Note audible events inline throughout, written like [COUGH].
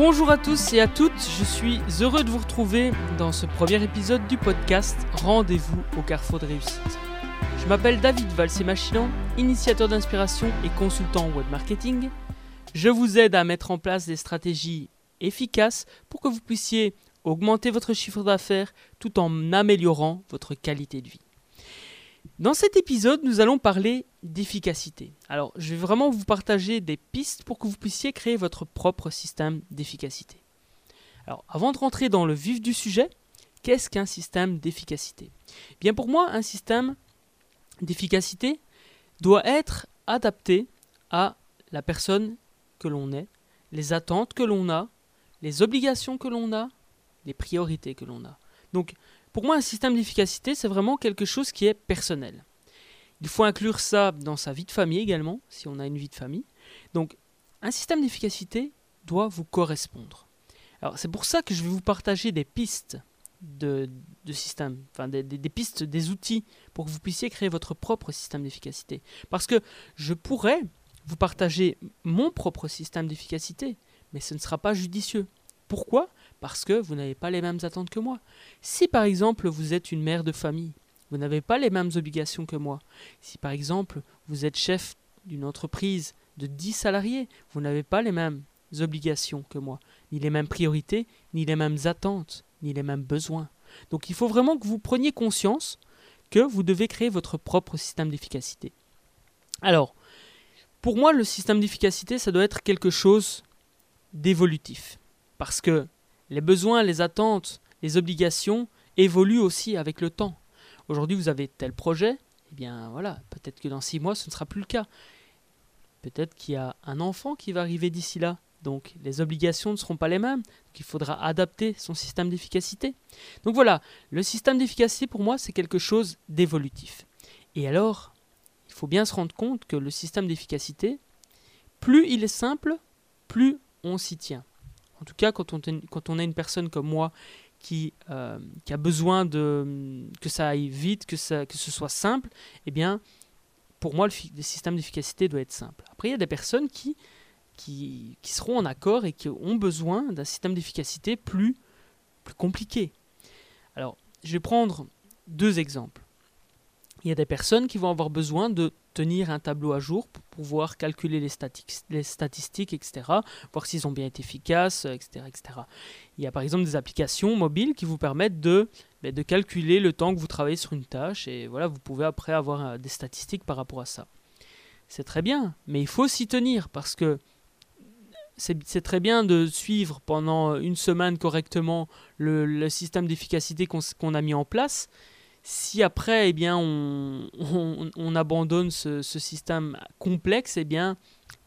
Bonjour à tous et à toutes, je suis heureux de vous retrouver dans ce premier épisode du podcast Rendez-vous au carrefour de réussite. Je m'appelle David Valsé-Machinan, initiateur d'inspiration et consultant en web marketing. Je vous aide à mettre en place des stratégies efficaces pour que vous puissiez augmenter votre chiffre d'affaires tout en améliorant votre qualité de vie. Dans cet épisode, nous allons parler d'efficacité. Alors, je vais vraiment vous partager des pistes pour que vous puissiez créer votre propre système d'efficacité. Alors, avant de rentrer dans le vif du sujet, qu'est-ce qu'un système d'efficacité? Bien pour moi, un système d'efficacité doit être adapté à la personne que l'on est, les attentes que l'on a, les obligations que l'on a, les priorités que l'on a. pour moi, un système d'efficacité, c'est vraiment quelque chose qui est personnel. Il faut inclure ça dans sa vie de famille également, si on a une vie de famille. Donc, un système d'efficacité doit vous correspondre. Alors, c'est pour ça que je vais vous partager des pistes de, système, enfin des, des, pistes, des outils pour que vous puissiez créer votre propre système d'efficacité. Parce que je pourrais vous partager mon propre système d'efficacité, mais ce ne sera pas judicieux. Pourquoi? Parce que vous n'avez pas les mêmes attentes que moi. Si par exemple vous êtes une mère de famille, vous n'avez pas les mêmes obligations que moi. Si par exemple vous êtes chef d'une entreprise de 10 salariés, vous n'avez pas les mêmes obligations que moi, ni les mêmes priorités, ni les mêmes attentes, ni les mêmes besoins. Donc il faut vraiment que vous preniez conscience que vous devez créer votre propre système d'efficacité. Alors, pour moi, le système d'efficacité, ça doit être quelque chose d'évolutif. Parce que les besoins, les attentes, les obligations évoluent aussi avec le temps. Aujourd'hui, vous avez tel projet, eh bien voilà, peut-être que dans six mois, ce ne sera plus le cas. Peut-être qu'il y a un enfant qui va arriver d'ici là. Donc les obligations ne seront pas les mêmes. Il faudra adapter son système d'efficacité. Donc voilà, le système d'efficacité pour moi, c'est quelque chose d'évolutif. Et alors, il faut bien se rendre compte que le système d'efficacité, plus il est simple, plus on s'y tient. En tout cas, quand on, est une personne comme moi qui, euh, a besoin que ça aille vite, que, ce soit simple, eh bien, pour moi, le, système d'efficacité doit être simple. Après, il y a des personnes qui, seront en accord et qui ont besoin d'un système d'efficacité plus compliqué. Alors, je vais prendre deux exemples. Il y a des personnes qui vont avoir besoin de tenir un tableau à jour pour pouvoir calculer les, statistiques, etc., voir s'ils ont bien été efficaces, etc., etc. Il y a par exemple des applications mobiles qui vous permettent de, ben, de calculer le temps que vous travaillez sur une tâche, et voilà, vous pouvez après avoir euh, des statistiques par rapport à ça. C'est très bien, mais il faut s'y tenir, parce que c'est très bien de suivre pendant une semaine correctement le système d'efficacité qu'on a mis en place, si après, eh bien, on, abandonne ce, système complexe, eh bien,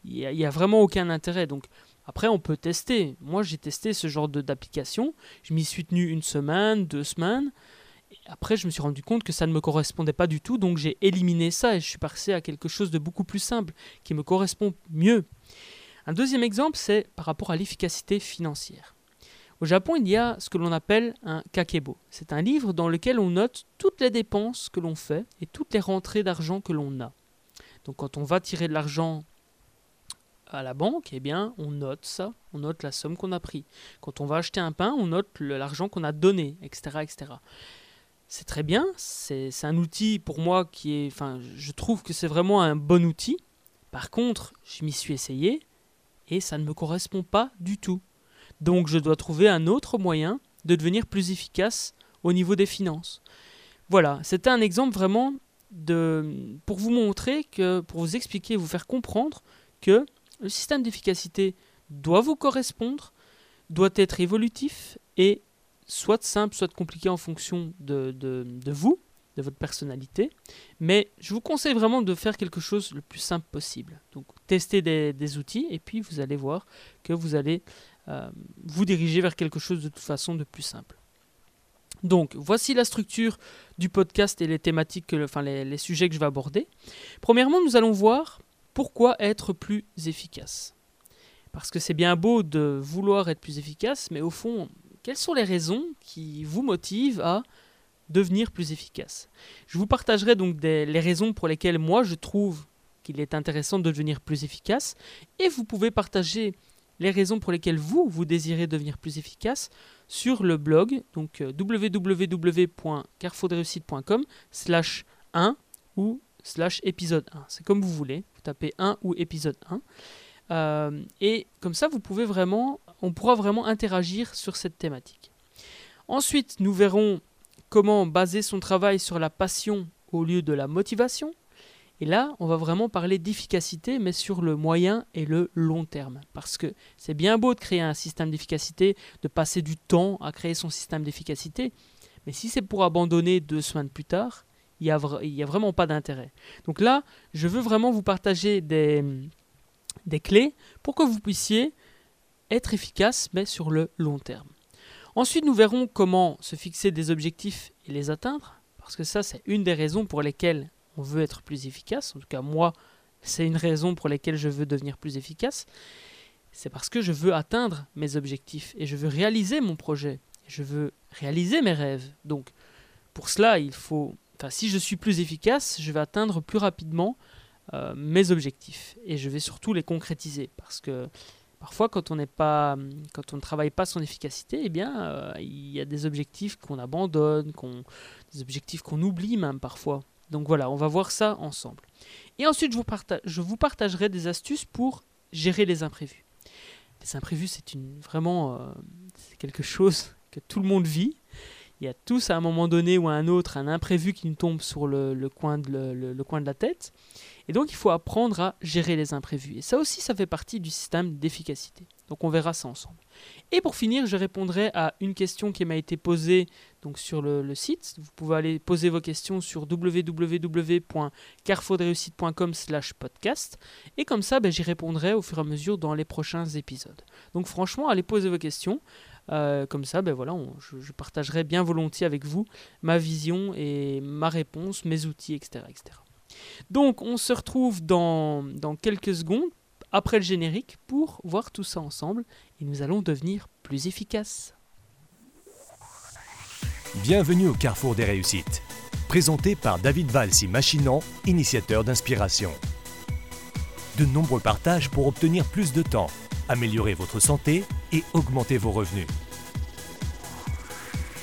il n'y a, vraiment aucun intérêt. Donc, après, on peut tester. Moi, j'ai testé ce genre d'application. Je m'y suis tenu une semaine, deux semaines. Après, je me suis rendu compte que ça ne me correspondait pas du tout. Donc, j'ai éliminé ça et je suis passé à quelque chose de beaucoup plus simple, qui me correspond mieux. Un deuxième exemple, c'est par rapport à l'efficacité financière. Au Japon, il y a ce que l'on appelle un kakebo. C'est un livre dans lequel on note toutes les dépenses que l'on fait et toutes les rentrées d'argent que l'on a. Donc quand on va tirer de l'argent à la banque, eh bien, on note ça, on note la somme qu'on a pris. Quand on va acheter un pain, on note l'argent qu'on a donné, etc., etc. C'est très bien, c'est un outil pour moi qui est, enfin, je trouve que c'est vraiment un bon outil. Par contre, je m'y suis essayé et ça ne me correspond pas du tout. Donc je dois trouver un autre moyen de devenir plus efficace au niveau des finances. Voilà, c'était un exemple vraiment de, pour vous montrer que, pour vous expliquer, vous faire comprendre que le système d'efficacité doit vous correspondre, doit être évolutif et soit simple, soit compliqué en fonction de, de vous, de votre personnalité. Mais je vous conseille vraiment de faire quelque chose le plus simple possible. Donc testez des, des outils et puis vous allez voir que vous allez euh, vous diriger vers quelque chose de toute façon de plus simple. Donc, voici la structure du podcast et les thématiques, enfin les, sujets que je vais aborder. Premièrement, nous allons voir pourquoi être plus efficace. Parce que c'est bien beau de vouloir être plus efficace, mais au fond, quelles sont les raisons qui vous motivent à devenir plus efficace? Je vous partagerai donc les raisons pour lesquelles moi je trouve qu'il est intéressant de devenir plus efficace, et vous pouvez partager les raisons pour lesquelles vous, vous désirez devenir plus efficace sur le blog, donc euh, www.carrefourdeuxite.com slash 1 ou slash épisode 1. C'est comme vous voulez, vous tapez 1 ou épisode 1. Euh, et comme ça, vous pouvez vraiment, on pourra vraiment interagir sur cette thématique. Ensuite, nous verrons comment baser son travail sur la passion au lieu de la motivation. Et là, on va vraiment parler d'efficacité, mais sur le moyen et le long terme. Parce que c'est bien beau de créer un système d'efficacité, de passer du temps à créer son système d'efficacité, mais si c'est pour abandonner deux semaines plus tard, il n'y a, vraiment pas d'intérêt. Donc là, je veux vraiment vous partager des clés pour que vous puissiez être efficace, mais sur le long terme. Ensuite, nous verrons comment se fixer des objectifs et les atteindre, parce que ça, c'est une des raisons pour lesquelles on veut être plus efficace. En tout cas, moi, c'est une raison pour laquelle je veux devenir plus efficace. C'est parce que je veux atteindre mes objectifs et je veux réaliser mon projet. Je veux réaliser mes rêves. Donc, pour cela, il faut. Enfin, si je suis plus efficace, je vais atteindre plus rapidement euh, mes objectifs et je vais surtout les concrétiser parce que parfois quand on pas quand on ne travaille pas son efficacité eh bien euh, il y a des objectifs qu'on abandonne des objectifs qu'on oublie même parfois donc voilà on va voir ça ensemble et ensuite je vous, partagerai des astuces pour gérer les imprévus les imprévus c'est vraiment euh, quelque chose que tout le monde vit il y a tous à un moment donné ou à un autre un imprévu qui nous tombe sur le, coin de la tête. Et donc il faut apprendre à gérer les imprévus. Et ça aussi, ça fait partie du système d'efficacité. Donc on verra ça ensemble. Et pour finir, je répondrai à une question qui m'a été posée donc sur le, site. Vous pouvez aller poser vos questions sur www.carrefourdreussite.com slash podcast. Et comme ça, ben, j'y répondrai au fur et à mesure dans les prochains épisodes. Donc franchement, allez poser vos questions. Euh, comme ça, ben voilà, je, partagerai bien volontiers avec vous ma vision et ma réponse, mes outils, etc. etc. Donc on se retrouve dans, dans quelques secondes, après le générique, pour voir tout ça ensemble, et nous allons devenir plus efficaces. Bienvenue au Carrefour des réussites, présenté par David Valsi Machinant, initiateur d'inspiration. De nombreux partages pour obtenir plus de temps améliorer votre santé et augmenter vos revenus.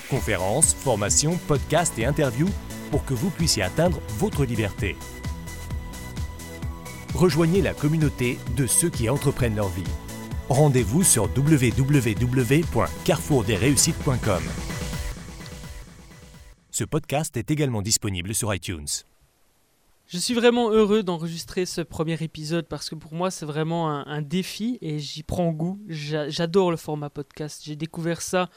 Conférences, formations, podcasts et interviews pour que vous puissiez atteindre votre liberté. Rejoignez la communauté de ceux qui entreprennent leur vie. Rendez-vous sur www.carrefourdesreussites.com. Ce podcast est également disponible sur iTunes. Je suis vraiment heureux d'enregistrer ce premier épisode parce que pour moi c'est vraiment un, défi et j'y prends goût. J'adore le format podcast. J'ai découvert ça.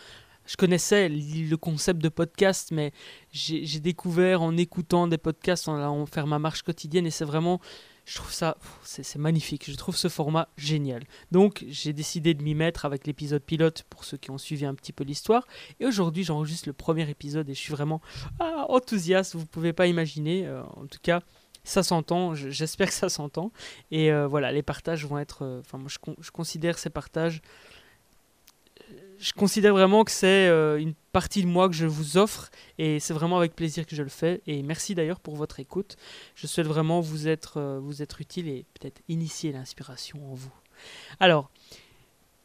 Je connaissais le concept de podcast, mais j'ai découvert en écoutant des podcasts, en allant faire ma marche quotidienne et c'est vraiment, je trouve ça, c'est magnifique. Je trouve ce format génial. Donc j'ai décidé de m'y mettre avec l'épisode pilote pour ceux qui ont suivi un petit peu l'histoire. Et aujourd'hui j'enregistre le premier épisode et je suis vraiment ah, enthousiaste. Vous pouvez pas imaginer. Euh, en tout cas ça s'entend, j'espère que ça s'entend. Et euh, voilà, les partages vont être. Euh, enfin, moi, je, considère ces partages. Euh, je considère vraiment que c'est une partie de moi que je vous offre et c'est vraiment avec plaisir que je le fais. Et merci d'ailleurs pour votre écoute. Je souhaite vraiment vous être, vous être utile et peut-être initier l'inspiration en vous. Alors,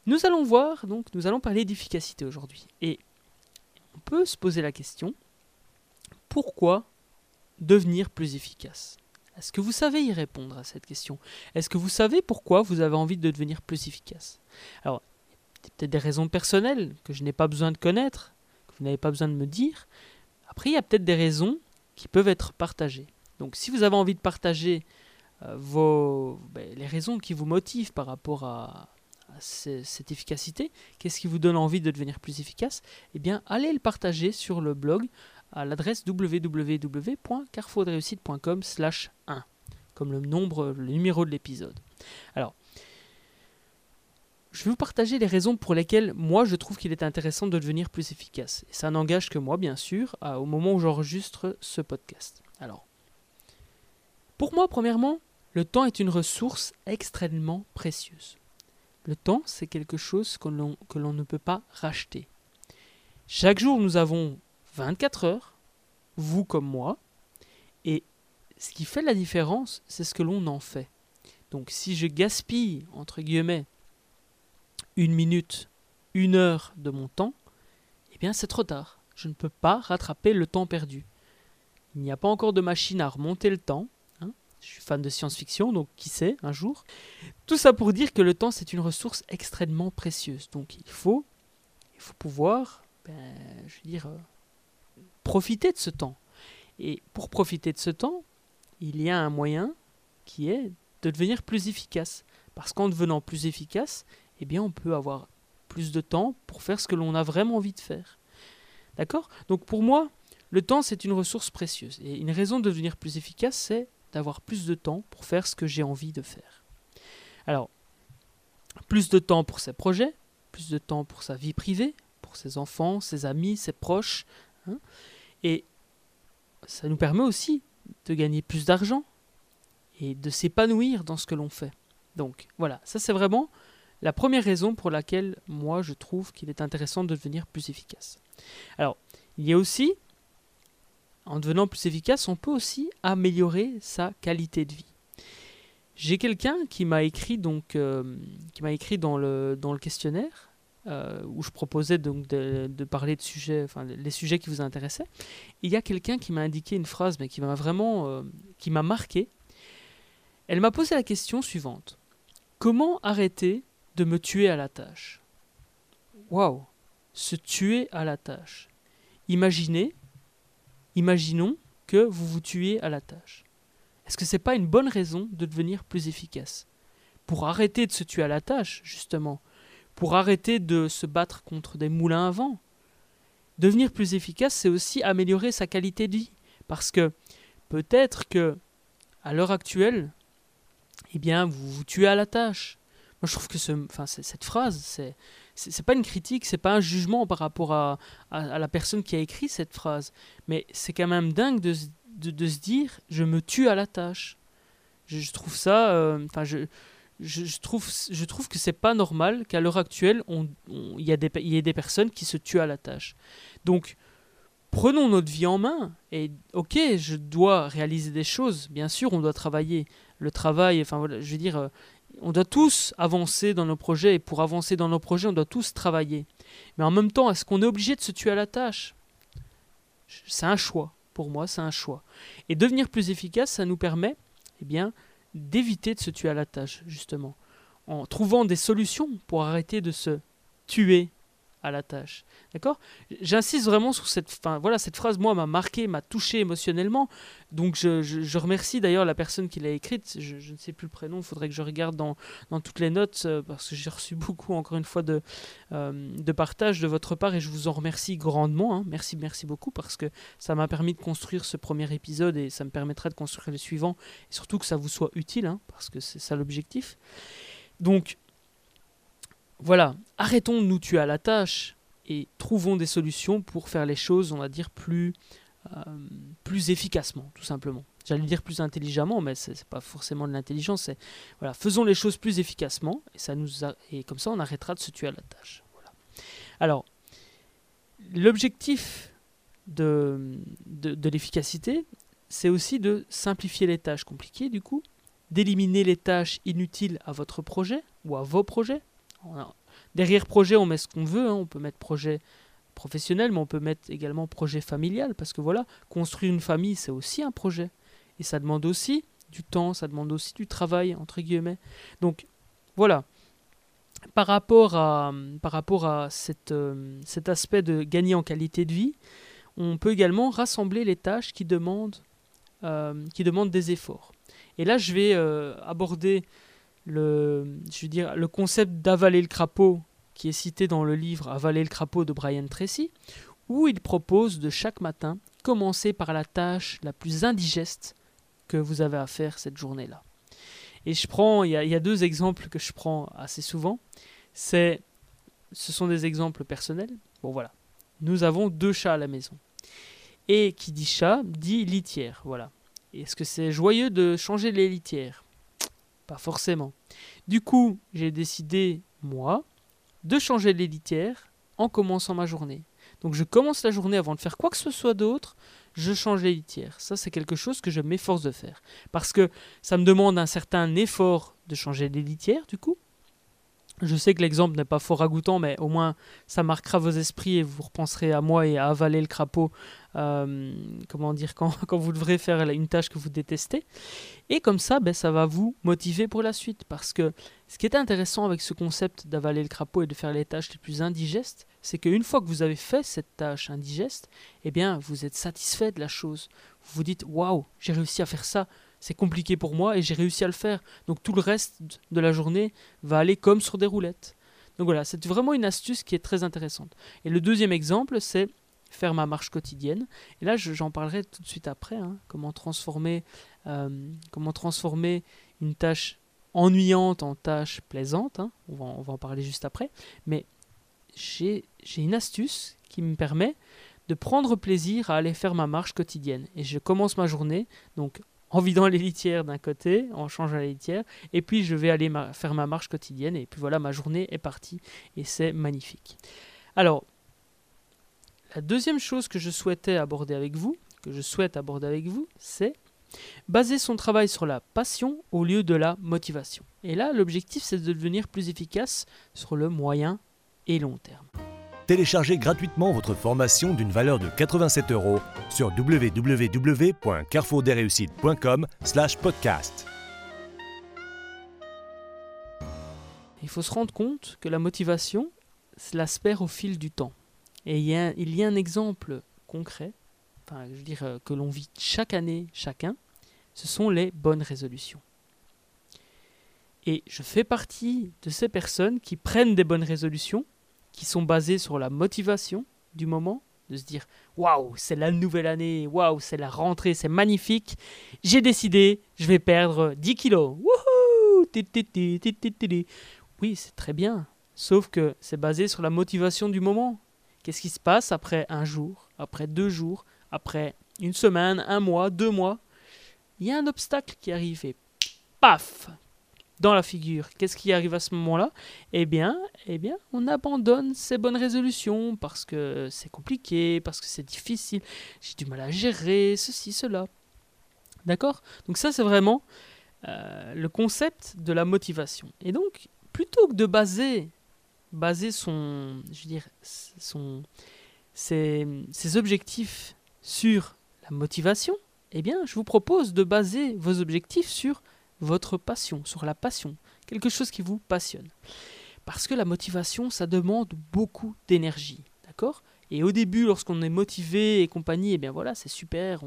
nous allons voir, donc, nous allons parler d'efficacité aujourd'hui. Et on peut se poser la question pourquoi devenir plus efficace? Est-ce que vous savez y répondre à cette question? Est-ce que vous savez pourquoi vous avez envie de devenir plus efficace? Alors, peut-être des raisons personnelles que je n'ai pas besoin de connaître, que vous n'avez pas besoin de me dire. Après, il y a peut-être des raisons qui peuvent être partagées. Donc, si vous avez envie de partager euh, vos, ben, les raisons qui vous motivent par rapport à, cette efficacité, qu'est-ce qui vous donne envie de devenir plus efficace, eh bien, allez le partager sur le blog à l'adresse www.carrefourdreussite.com slash 1, comme le nombre, le numéro de l'épisode. Alors, je vais vous partager les raisons pour lesquelles moi je trouve qu'il est intéressant de devenir plus efficace. Et ça n'engage que moi, bien sûr, au moment où j'enregistre ce podcast. Alors, pour moi, premièrement, le temps est une ressource extrêmement précieuse. Le temps, c'est quelque chose que l'on ne peut pas racheter. Chaque jour, nous avons 24 heures, vous comme moi, et ce qui fait la différence, c'est ce que l'on en fait. Donc si je gaspille, entre guillemets, une minute, une heure de mon temps, eh bien c'est trop tard. Je ne peux pas rattraper le temps perdu. Il n'y a pas encore de machine à remonter le temps. Hein. Je suis fan de science-fiction, donc qui sait, un jour. Tout ça pour dire que le temps, c'est une ressource extrêmement précieuse. Donc il faut, il faut pouvoir, ben, je veux dire, euh, profiter de ce temps. Et pour profiter de ce temps, il y a un moyen qui est de devenir plus efficace. Parce qu'en devenant plus efficace, eh bien, on peut avoir plus de temps pour faire ce que l'on a vraiment envie de faire. D'accord? Donc pour moi, le temps, c'est une ressource précieuse. Et une raison de devenir plus efficace, c'est d'avoir plus de temps pour faire ce que j'ai envie de faire. Alors, plus de temps pour ses projets, plus de temps pour sa vie privée, pour ses enfants, ses amis, ses proches. Hein. et ça nous permet aussi de gagner plus d'argent et de s'épanouir dans ce que l'on fait. Donc voilà, ça c'est vraiment la première raison pour laquelle moi je trouve qu'il est intéressant de devenir plus efficace. Alors, il y a aussi, en devenant plus efficace, on peut aussi améliorer sa qualité de vie. J'ai quelqu'un qui m'a écrit euh, dans le questionnaire euh, où je proposais donc de, parler de sujets, enfin les sujets qui vous intéressaient. il y a quelqu'un qui m'a indiqué une phrase mais qui m'a vraiment euh, qui m'a marqué. Elle m'a posé la question suivante comment arrêter de me tuer à la tâche. Waouh Se tuer à la tâche. Imaginez, imaginons que vous vous tuez à la tâche. Est-ce que ce n'est pas une bonne raison de devenir plus efficace? Pour arrêter de se tuer à la tâche, justement. Pour arrêter de se battre contre des moulins à vent. Devenir plus efficace, c'est aussi améliorer sa qualité de vie. Parce que peut-être que, à l'heure actuelle, eh bien, vous vous tuez à la tâche. Moi, je trouve que ce, cette phrase, c'est c'est pas une critique, c'est pas un jugement par rapport à, à, la personne qui a écrit cette phrase, mais c'est quand même dingue de, de, se dire je me tue à la tâche. Je, trouve ça, euh, enfin je, je, trouve je trouve que c'est pas normal qu'à l'heure actuelle il on, y, a des, ait des personnes qui se tuent à la tâche. Donc prenons notre vie en main et ok je dois réaliser des choses, bien sûr on doit travailler. Le travail, enfin je veux dire euh, on doit tous avancer dans nos projets et pour avancer dans nos projets, on doit tous travailler. Mais en même temps, est-ce qu'on est obligé de se tuer à la tâche? C'est un choix. Pour moi, c'est un choix. Et devenir plus efficace, ça nous permet eh bien, d'éviter de se tuer à la tâche, justement, en trouvant des solutions pour arrêter de se tuer à la tâche. D'accord? J'insiste vraiment sur cette, fin, voilà, cette phrase, moi, m'a marqué, m'a touché émotionnellement. Donc je, je, remercie d'ailleurs la personne qui l'a écrite. Je, ne sais plus le prénom, il faudrait que je regarde dans, dans toutes les notes, euh, parce que j'ai reçu [LAUGHS] beaucoup, encore une fois, de, euh, de partage de votre part, et je vous en remercie grandement. Hein. Merci, merci beaucoup, parce que ça m'a permis de construire ce premier épisode, et ça me permettra de construire les suivants, et surtout que ça vous soit utile, hein, parce que c'est ça l'objectif. Donc, voilà, arrêtons de nous tuer à la tâche et trouvons des solutions pour faire les choses, on va dire, plus, euh, efficacement, tout simplement. J'allais dire plus intelligemment, mais ce n'est pas forcément de l'intelligence. Voilà, faisons les choses plus efficacement et ça nous comme ça on arrêtera de se tuer à la tâche. Alors, l'objectif de l'efficacité, c'est aussi de simplifier les tâches compliquées, du coup, d'éliminer les tâches inutiles à votre projet ou à vos projets, derrière projet, on met ce qu'on veut. Hein. On peut mettre projet professionnel, mais on peut mettre également projet familial. Parce que voilà, construire une famille, c'est aussi un projet. Et ça demande aussi du temps, ça demande aussi du travail, entre guillemets. Donc voilà. Par rapport à, par euh, cet aspect de gagner en qualité de vie, on peut également rassembler les tâches qui demandent, euh, des efforts. Et là, je vais euh, aborder le, je veux dire, le concept d'avaler le crapaud qui est cité dans le livre Avaler le crapaud de Brian Tracy, où il propose de chaque matin commencer par la tâche la plus indigeste que vous avez à faire cette journée-là. Et je prends, il y, a, deux exemples que je prends assez souvent. C'est, ce sont des exemples personnels. Bon voilà, nous avons deux chats à la maison. Et qui dit chat dit litière, voilà. Est-ce que c'est joyeux de changer les litières? Pas forcément. Du coup, j'ai décidé, moi, de changer les litières en commençant ma journée. Donc je commence la journée avant de faire quoi que ce soit d'autre, je change les litières. Ça, c'est quelque chose que je m'efforce de faire. Parce que ça me demande un certain effort de changer les litières, du coup. Je sais que l'exemple n'est pas fort ragoûtant, mais au moins ça marquera vos esprits et vous repenserez à moi et à avaler le crapaud, euh, comment dire, quand, [LAUGHS] vous devrez faire une tâche que vous détestez. Et comme ça, ben, ça va vous motiver pour la suite. Parce que ce qui est intéressant avec ce concept d'avaler le crapaud et de faire les tâches les plus indigestes, c'est qu'une fois que vous avez fait cette tâche indigeste, eh bien, vous êtes satisfait de la chose. Vous vous dites, waouh, j'ai réussi à faire ça c'est compliqué pour moi et j'ai réussi à le faire. Donc tout le reste de la journée va aller comme sur des roulettes. Donc voilà, c'est vraiment une astuce qui est très intéressante. Et le deuxième exemple, c'est faire ma marche quotidienne. Et là, j'en parlerai tout de suite après, hein, comment, transformer, euh, comment transformer une tâche ennuyante en tâche plaisante. Hein. On, va, on, va, en parler juste après. Mais j'ai une astuce qui me permet de prendre plaisir à aller faire ma marche quotidienne. Et je commence ma journée, donc en vidant les litières d'un côté, en changeant les litières, et puis je vais aller faire ma marche quotidienne, et puis voilà, ma journée est partie, et c'est magnifique. Alors, la deuxième chose que je souhaitais aborder avec vous, que je souhaite aborder avec vous, c'est baser son travail sur la passion au lieu de la motivation. Et là, l'objectif, c'est de devenir plus efficace sur le moyen et long terme téléchargez gratuitement votre formation d'une valeur de 87 euros sur www.carrefourdesreussites.com/podcast. Il faut se rendre compte que la motivation, cela se perd au fil du temps. Et il y a, il y a un exemple concret, enfin, je veux dire, que l'on vit chaque année, chacun, ce sont les bonnes résolutions. Et je fais partie de ces personnes qui prennent des bonnes résolutions qui sont basés sur la motivation du moment, de se dire waouh, c'est la nouvelle année, waouh, c'est la rentrée, c'est magnifique. J'ai décidé, je vais perdre 10 kilos. Wouhou Oui, c'est très bien. Sauf que c'est basé sur la motivation du moment. Qu'est-ce qui se passe après un jour, après deux jours, après une semaine, un mois, deux mois? Il y a un obstacle qui arrive et paf dans la figure. Qu'est-ce qui arrive à ce moment-là? Eh bien, eh bien, on abandonne ces bonnes résolutions parce que c'est compliqué, parce que c'est difficile, j'ai du mal à gérer ceci, cela. D'accord? Donc ça, c'est vraiment euh, le concept de la motivation. Et donc, plutôt que de baser, baser son, je veux dire, son, ses, ses objectifs sur la motivation, eh bien, je vous propose de baser vos objectifs sur votre passion, sur la passion, quelque chose qui vous passionne. Parce que la motivation, ça demande beaucoup d'énergie, d'accord? Et au début, lorsqu'on est motivé et compagnie, eh bien voilà, c'est super,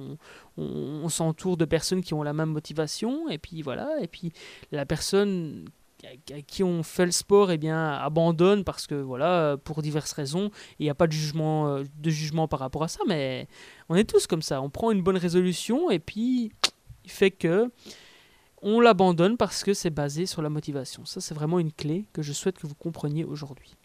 on, s'entoure de personnes qui ont la même motivation, et puis voilà, et puis la personne à qui on fait le sport eh bien abandonne parce que voilà pour diverses raisons il n'y a pas de jugement euh, de jugement par rapport à ça mais on est tous comme ça on prend une bonne résolution et puis il fait que on l'abandonne parce que c'est basé sur la motivation. Ça, c'est vraiment une clé que je souhaite que vous compreniez aujourd'hui.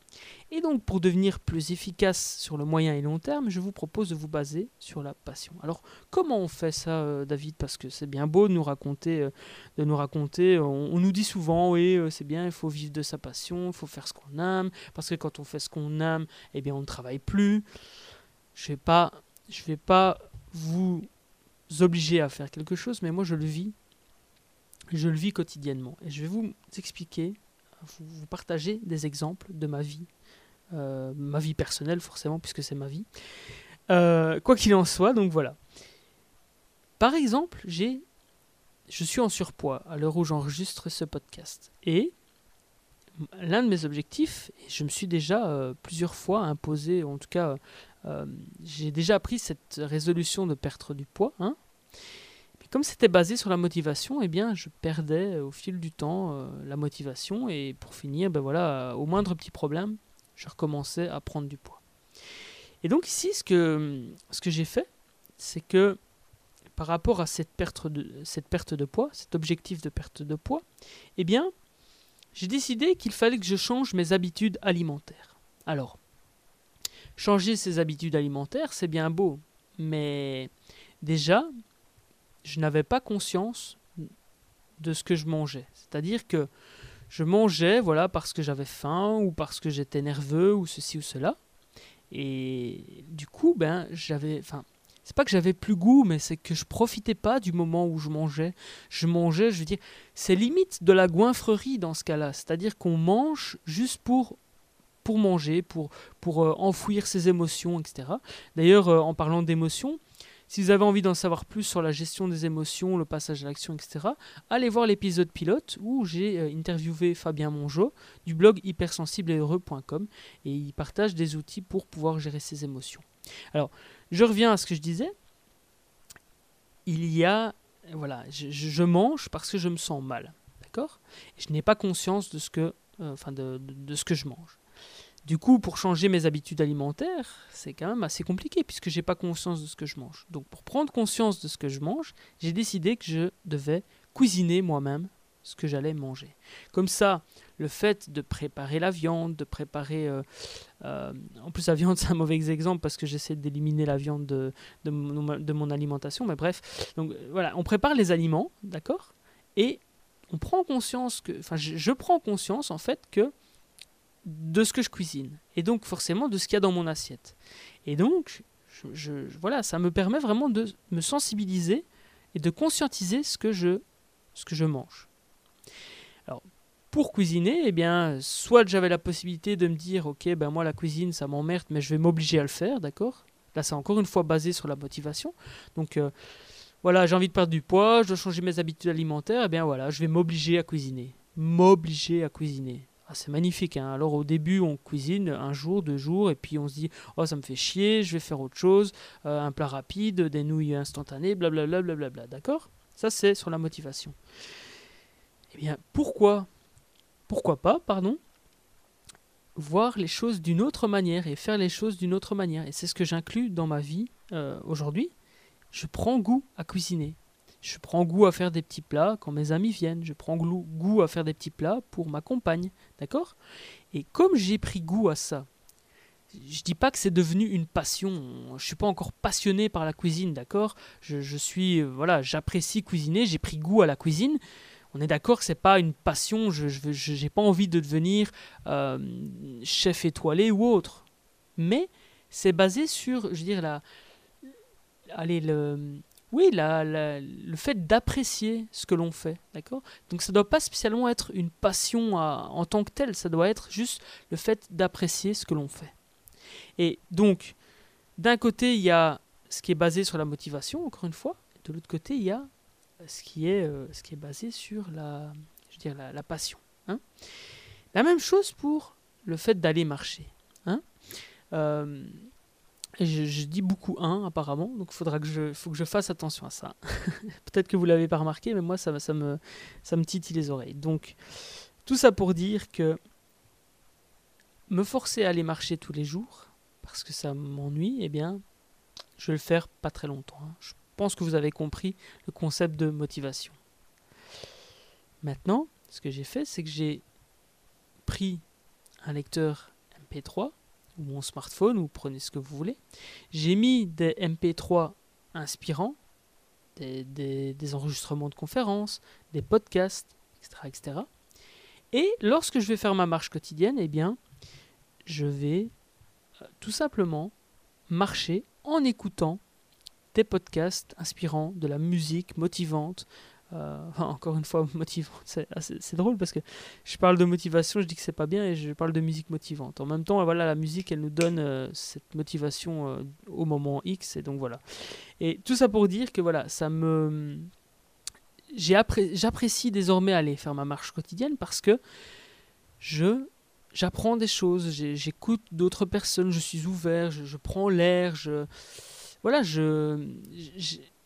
Et donc, pour devenir plus efficace sur le moyen et long terme, je vous propose de vous baser sur la passion. Alors, comment on fait ça, euh, David? Parce que c'est bien beau de nous raconter, euh, de nous raconter. On, nous dit souvent, oui, euh, c'est bien, il faut vivre de sa passion, il faut faire ce qu'on aime, parce que quand on fait ce qu'on aime, eh bien, on ne travaille plus. Je vais pas, je vais pas vous obliger à faire quelque chose, mais moi, je le vis je le vis quotidiennement. Et je vais vous expliquer, vous, partager des exemples de ma vie, euh, ma vie personnelle forcément, puisque c'est ma vie. Euh, quoi qu'il en soit, donc voilà. Par exemple, j'ai, je suis en surpoids à l'heure où j'enregistre ce podcast. Et l'un de mes objectifs, et je me suis déjà euh, plusieurs fois imposé, en tout cas, j'ai déjà pris cette résolution de perdre du poids, hein, comme c'était basé sur la motivation, eh bien, je perdais euh, au fil du temps euh, la motivation et pour finir, ben voilà, euh, au moindre petit problème, je recommençais à prendre du poids. Et donc ici, ce que, ce que j'ai fait, c'est que par rapport à cette perte, de, cette perte de poids, cet objectif de perte de poids, eh bien, j'ai décidé qu'il fallait que je change mes habitudes alimentaires. Alors, changer ses habitudes alimentaires, c'est bien beau, mais déjà, je n'avais pas conscience de ce que je mangeais. C'est-à-dire que je mangeais voilà parce que j'avais faim ou parce que j'étais nerveux ou ceci ou cela. Et du coup, ben j'avais enfin c'est pas que j'avais plus goût, mais c'est que je profitais pas du moment où je mangeais. Je mangeais, je veux dire, c'est limite de la goinfrerie dans ce cas-là. C'est-à-dire qu'on mange juste pour pour manger, pour, pour euh, enfouir ses émotions, etc. D'ailleurs, euh, en parlant d'émotions, si vous avez envie d'en savoir plus sur la gestion des émotions, le passage à l'action, etc., allez voir l'épisode pilote où j'ai euh, interviewé Fabien Mongeau du blog hypersensible-heureux.com et il partage des outils pour pouvoir gérer ses émotions. Alors, je reviens à ce que je disais. Il y a, voilà, je, mange parce que je me sens mal, d'accord? Je n'ai pas conscience de ce que, enfin, de, de ce que je mange. Du coup, pour changer mes habitudes alimentaires, c'est quand même assez compliqué puisque j'ai pas conscience de ce que je mange. Donc, pour prendre conscience de ce que je mange, j'ai décidé que je devais cuisiner moi-même ce que j'allais manger. Comme ça, le fait de préparer la viande, de préparer... Euh, euh, en plus, la viande, [LAUGHS] c'est un mauvais exemple parce que j'essaie d'éliminer la viande de, de, mon, alimentation, mais bref. Donc voilà, on prépare les aliments, d'accord? Et on prend conscience que... Enfin, je prends conscience en fait que de ce que je cuisine et donc forcément de ce qu'il y a dans mon assiette. Et donc, voilà, ça me permet vraiment de me sensibiliser et de conscientiser ce que je, ce que je mange. Alors, pour cuisiner, eh bien, soit j'avais la possibilité de me dire, ok, ben moi la cuisine ça m'emmerde, mais je vais m'obliger à le faire, d'accord? Là, c'est encore une fois basé sur la motivation. Donc, euh, voilà, j'ai envie de perdre du poids, je dois changer mes habitudes alimentaires, eh bien voilà, je vais m'obliger à cuisiner. M'obliger à cuisiner. Ah, c'est magnifique. Hein. Alors au début, on cuisine un jour, deux jours, et puis on se dit Oh, ça me fait chier, je vais faire autre chose, euh, un plat rapide, des nouilles instantanées, blablabla. Bla, bla, bla, D'accord? Ça, c'est sur la motivation. Eh bien, pourquoi Pourquoi pas, pardon Voir les choses d'une autre manière et faire les choses d'une autre manière? Et c'est ce que j'inclus dans ma vie euh, aujourd'hui. Je prends goût à cuisiner. Je prends goût à faire des petits plats quand mes amis viennent. Je prends goût à faire des petits plats pour ma compagne. D'accord? Et comme j'ai pris goût à ça, je dis pas que c'est devenu une passion. Je suis pas encore passionné par la cuisine, d'accord? Je, suis, voilà, j'apprécie cuisiner. J'ai pris goût à la cuisine. On est d'accord que c'est pas une passion. Je n'ai pas envie de devenir euh, chef étoilé ou autre. Mais c'est basé sur, je veux dire, la, allez, le, oui, le fait d'apprécier ce que l'on fait, Donc ça ne doit pas spécialement être une passion en tant que telle, ça doit être juste le fait d'apprécier ce que l'on fait. Et donc, d'un côté, il y a ce qui est basé sur la motivation, encore une fois, de l'autre côté, il y a ce qui est, euh, basé sur la, passion. Hein la même chose pour le fait d'aller marcher. Hein euh, je, dis beaucoup 1 apparemment, donc il faudra que je, que je fasse attention à ça. [LAUGHS] Peut-être que vous l'avez pas remarqué, mais moi ça, ça, me, ça me titille les oreilles. Donc tout ça pour dire que me forcer à aller marcher tous les jours, parce que ça m'ennuie, eh bien, je vais le faire pas très longtemps. Hein. Je pense que vous avez compris le concept de motivation. Maintenant, ce que j'ai fait, c'est que j'ai pris un lecteur MP3 ou mon smartphone, ou prenez ce que vous voulez. J'ai mis des MP3 inspirants, des, enregistrements de conférences, des podcasts, etc., etc. Et lorsque je vais faire ma marche quotidienne, eh bien, je vais euh, tout simplement marcher en écoutant des podcasts inspirants, de la musique motivante, euh, encore une fois, [LAUGHS] motivante. C'est drôle parce que je parle de motivation, je dis que c'est pas bien et je parle de musique motivante. En même temps, voilà, la musique, elle nous donne euh, cette motivation euh, au moment X et donc voilà. Et tout ça pour dire que voilà, ça me. J'apprécie désormais aller faire ma marche quotidienne parce que je j'apprends des choses, j'écoute d'autres personnes, je suis ouvert, je, je prends l'air, je voilà, je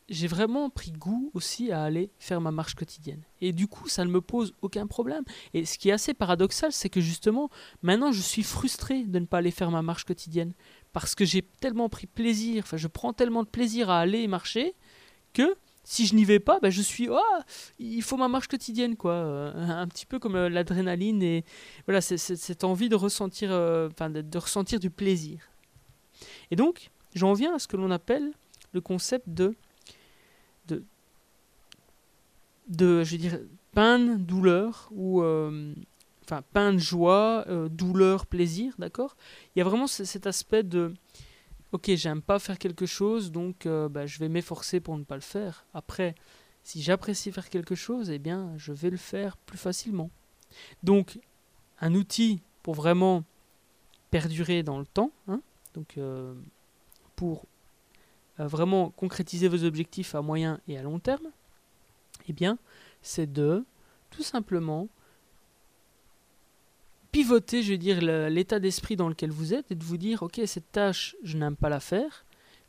j'ai vraiment pris goût aussi à aller faire ma marche quotidienne. Et du coup, ça ne me pose aucun problème. Et ce qui est assez paradoxal, c'est que justement, maintenant, je suis frustré de ne pas aller faire ma marche quotidienne. Parce que j'ai tellement pris plaisir, enfin, je prends tellement de plaisir à aller marcher, que si je n'y vais pas, ben, je suis, oh, il faut ma marche quotidienne, quoi. Euh, un petit peu comme euh, l'adrénaline et voilà, cette envie de ressentir, euh, enfin, de ressentir du plaisir. Et donc, j'en viens à ce que l'on appelle le concept de de, je veux dire, douleur, ou euh, enfin peine, joie, euh, douleur, plaisir, d'accord? Il y a vraiment cet aspect de ok, j'aime pas faire quelque chose, donc euh, bah, je vais m'efforcer pour ne pas le faire. Après, si j'apprécie faire quelque chose, eh bien, je vais le faire plus facilement. Donc, un outil pour vraiment perdurer dans le temps, hein, donc pour vraiment concrétiser vos objectifs à moyen et à long terme, eh c'est de tout simplement pivoter, je veux l'état d'esprit dans lequel vous êtes et de vous dire, ok, cette tâche, je n'aime pas la faire.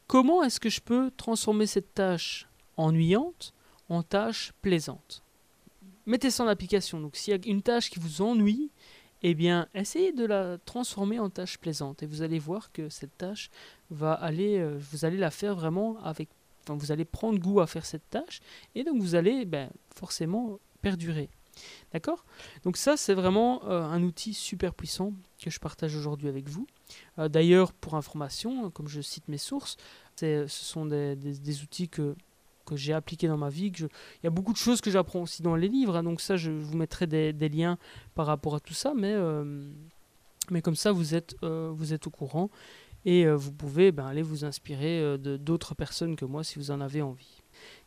Comment est-ce que je peux transformer cette tâche ennuyante en tâche plaisante? Mettez ça en application. Donc, s'il y a une tâche qui vous ennuie, eh bien, essayez de la transformer en tâche plaisante et vous allez voir que cette tâche va aller, euh, vous allez la faire vraiment avec, vous allez prendre goût à faire cette tâche et donc vous allez ben, forcément perdurer. D'accord? Donc ça, c'est vraiment euh, un outil super puissant que je partage aujourd'hui avec vous. Euh, d'ailleurs, pour information, comme je cite mes sources, ce sont des, outils que, j'ai appliqués dans ma vie. Il y a beaucoup de choses que j'apprends aussi dans les livres, hein, donc ça, je vous mettrai des, liens par rapport à tout ça, mais, euh, comme ça, vous êtes au courant et vous pouvez ben, aller vous inspirer de d'autres personnes que moi si vous en avez envie.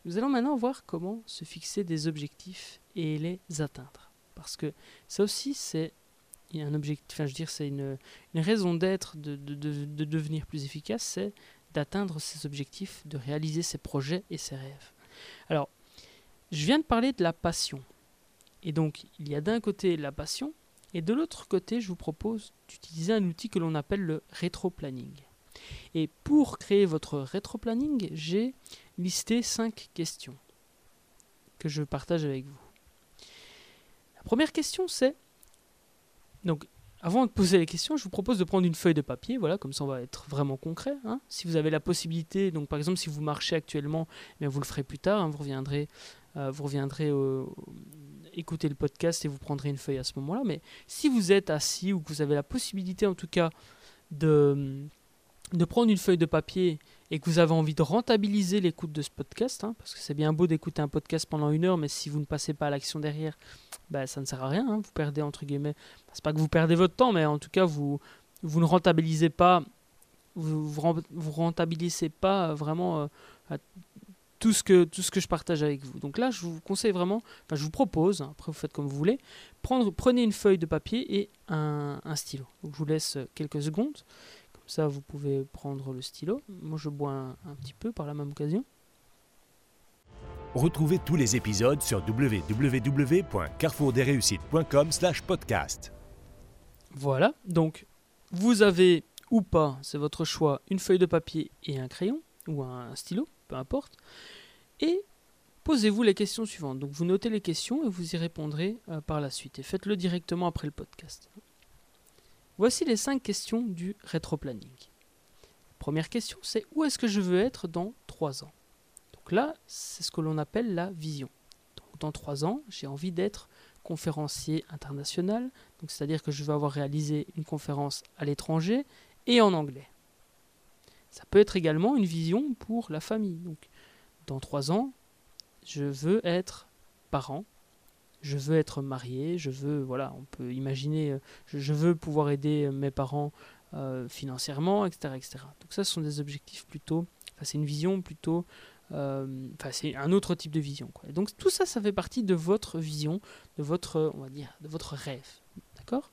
Nous allons maintenant voir comment se fixer des objectifs et les atteindre. Parce que ça aussi, c'est un objectif, enfin, je veux dire, c'est une, raison d'être de, de, devenir plus efficace, c'est d'atteindre ses objectifs, de réaliser ses projets et ses rêves. Alors, je viens de parler de la passion. Et donc, il y a d'un côté la passion, et de l'autre côté, je vous propose d'utiliser un outil que l'on appelle le rétro-planning. Et pour créer votre rétro-planning, j'ai listé 5 questions que je partage avec vous. La première question c'est donc avant de poser les questions, je vous propose de prendre une feuille de papier, voilà, comme ça on va être vraiment concret. Hein. Si vous avez la possibilité, donc par exemple si vous marchez actuellement, eh vous le ferez plus tard, hein. vous reviendrez, euh, vous reviendrez écouter le podcast et vous prendrez une feuille à ce moment-là. Mais si vous êtes assis ou que vous avez la possibilité en tout cas de prendre une feuille de papier et que vous avez envie de rentabiliser l'écoute de ce podcast, hein, parce que c'est bien beau d'écouter un podcast pendant une heure, mais si vous ne passez pas à l'action derrière, bah, ça ne sert à rien. Hein. vous perdez entre guillemets. C'est pas que vous perdez votre temps, mais en tout cas vous vous ne rentabilisez pas, vous, vous rentabilisez pas vraiment euh, tout ce que tout ce que je partage avec vous. Donc là, je vous conseille vraiment, enfin je vous propose, hein, après vous faites comme vous voulez, prendre, prenez une feuille de papier et un, un stylo. Donc je vous laisse quelques secondes ça, vous pouvez prendre le stylo. Moi, je bois un, petit peu par la même occasion. Retrouvez tous les épisodes sur www.carrefourdesréussites.com podcast. Voilà, donc vous avez ou pas, c'est votre choix, une feuille de papier et un crayon, ou un stylo, peu importe. Et posez-vous les questions suivantes. Donc vous notez les questions et vous y répondrez euh, par la suite. Et faites-le directement après le podcast. Voici les 5 questions du rétroplanning. Première question, c'est où est-ce que je veux être dans 3 ans? Donc là, c'est ce que l'on appelle la vision. Donc dans 3 ans, j'ai envie d'être conférencier international, c'est-à-dire que je veux avoir réalisé une conférence à l'étranger et en anglais. Ça peut être également une vision pour la famille. Donc dans 3 ans, je veux être parent je veux être marié, je veux, voilà, on peut imaginer, euh, je, veux pouvoir aider mes parents euh, financièrement, etc., etc. Donc ça, ce sont des objectifs plutôt, enfin, c'est une vision plutôt, euh, c'est un autre type de vision. Donc tout ça, ça fait partie de votre vision, de votre, on va dire, de votre rêve, d'accord?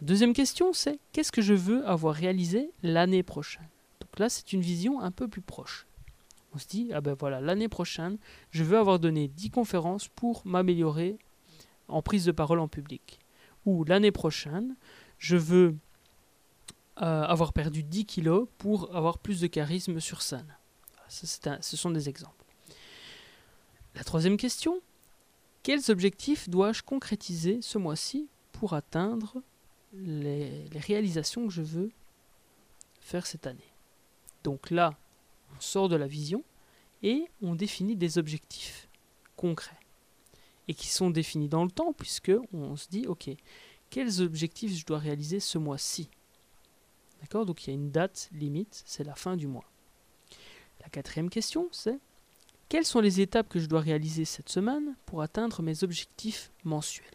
Deuxième question, c'est qu'est-ce que je veux avoir réalisé l'année prochaine? Donc là, c'est une vision un peu plus proche. On se dit, ah ben voilà, l'année prochaine, je veux avoir donné 10 conférences pour m'améliorer en prise de parole en public. Ou l'année prochaine, je veux euh, avoir perdu 10 kilos pour avoir plus de charisme sur scène. ce sont des exemples. La troisième question, quels objectifs dois-je concrétiser ce mois-ci pour atteindre les réalisations que je veux faire cette année? Donc là, on sort de la vision et on définit des objectifs concrets et qui sont définis dans le temps puisque on se dit ok quels objectifs je dois réaliser ce mois-ci? D'accord? Donc il y a une date limite c'est la fin du mois. La quatrième question c'est quelles sont les étapes que je dois réaliser cette semaine pour atteindre mes objectifs mensuels?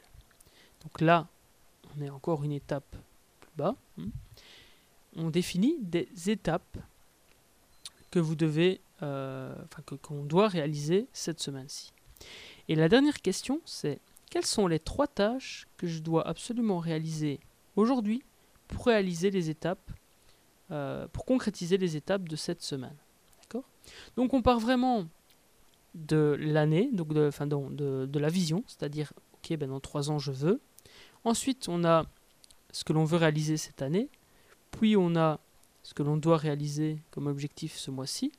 Donc là on est encore une étape plus bas hein. on définit des étapes que vous devez, euh, enfin que qu'on doit réaliser cette semaine-ci. Et la dernière question, c'est quelles sont les trois tâches que je dois absolument réaliser aujourd'hui pour réaliser les étapes, euh, pour concrétiser les étapes de cette semaine? D'accord? Donc on part vraiment de l'année, donc de, de, de, la vision, c'est-à-dire, ok, ben dans trois ans je veux. Ensuite, on a ce que l'on veut réaliser cette année, puis on a ce que l'on doit réaliser comme objectif ce mois-ci,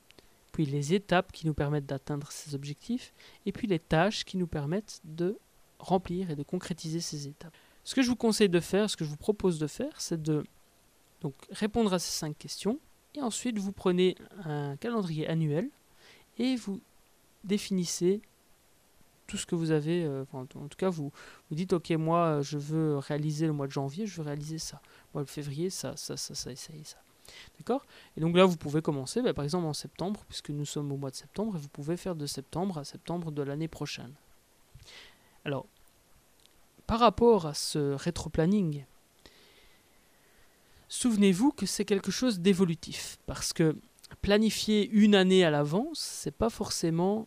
puis les étapes qui nous permettent d'atteindre ces objectifs, et puis les tâches qui nous permettent de remplir et de concrétiser ces étapes. Ce que je vous conseille de faire, ce que je vous propose de faire, c'est de donc, répondre à ces cinq questions, et ensuite vous prenez un calendrier annuel et vous définissez tout ce que vous avez, euh, en tout cas vous, vous dites ok moi je veux réaliser le mois de janvier, je veux réaliser ça, le février ça, ça, ça, ça, ça et ça. D'accord? Et donc là vous pouvez commencer bah, par exemple en septembre, puisque nous sommes au mois de septembre, et vous pouvez faire de septembre à septembre de l'année prochaine. Alors, par rapport à ce rétro-planning, souvenez-vous que c'est quelque chose d'évolutif, parce que planifier une année à l'avance, c'est pas forcément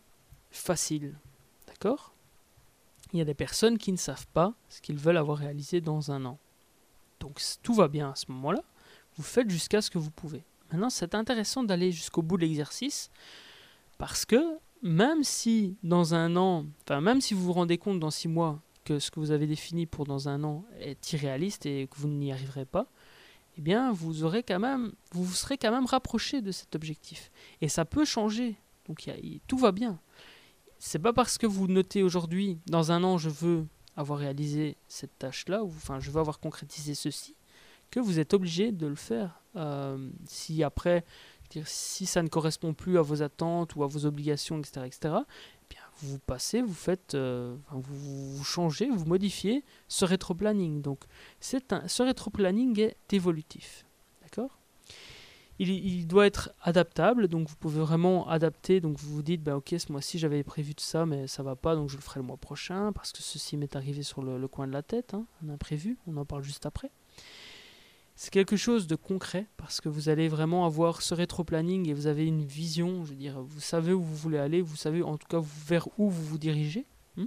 facile. D'accord? Il y a des personnes qui ne savent pas ce qu'ils veulent avoir réalisé dans un an. Donc tout va bien à ce moment-là. Vous faites jusqu'à ce que vous pouvez. Maintenant, c'est intéressant d'aller jusqu'au bout de l'exercice parce que même si dans un an, enfin même si vous vous rendez compte dans six mois que ce que vous avez défini pour dans un an est irréaliste et que vous n'y arriverez pas, eh bien vous aurez quand même, vous serez quand même rapproché de cet objectif. Et ça peut changer. Donc tout va bien c'est pas parce que vous notez aujourd'hui, dans un an, je veux avoir réalisé cette tâche-là, ou enfin, je veux avoir concrétisé ceci, que vous êtes obligé de le faire. Euh, si après, dire, si ça ne correspond plus à vos attentes ou à vos obligations, etc., etc., eh bien, vous passez, vous faites, euh, vous, changez, vous modifiez ce rétro-planning. Donc, c'est un, ce rétro-planning est évolutif. D'accord? Il, doit être adaptable, donc vous pouvez vraiment adapter. Donc vous vous dites, bah, ok, ce mois-ci j'avais prévu de ça, mais ça va pas, donc je le ferai le mois prochain, parce que ceci m'est arrivé sur le, coin de la tête, hein, un imprévu, on en parle juste après. C'est quelque chose de concret, parce que vous allez vraiment avoir ce rétro-planning et vous avez une vision, je veux dire, vous savez où vous voulez aller, vous savez en tout cas vers où vous vous dirigez. Hmm.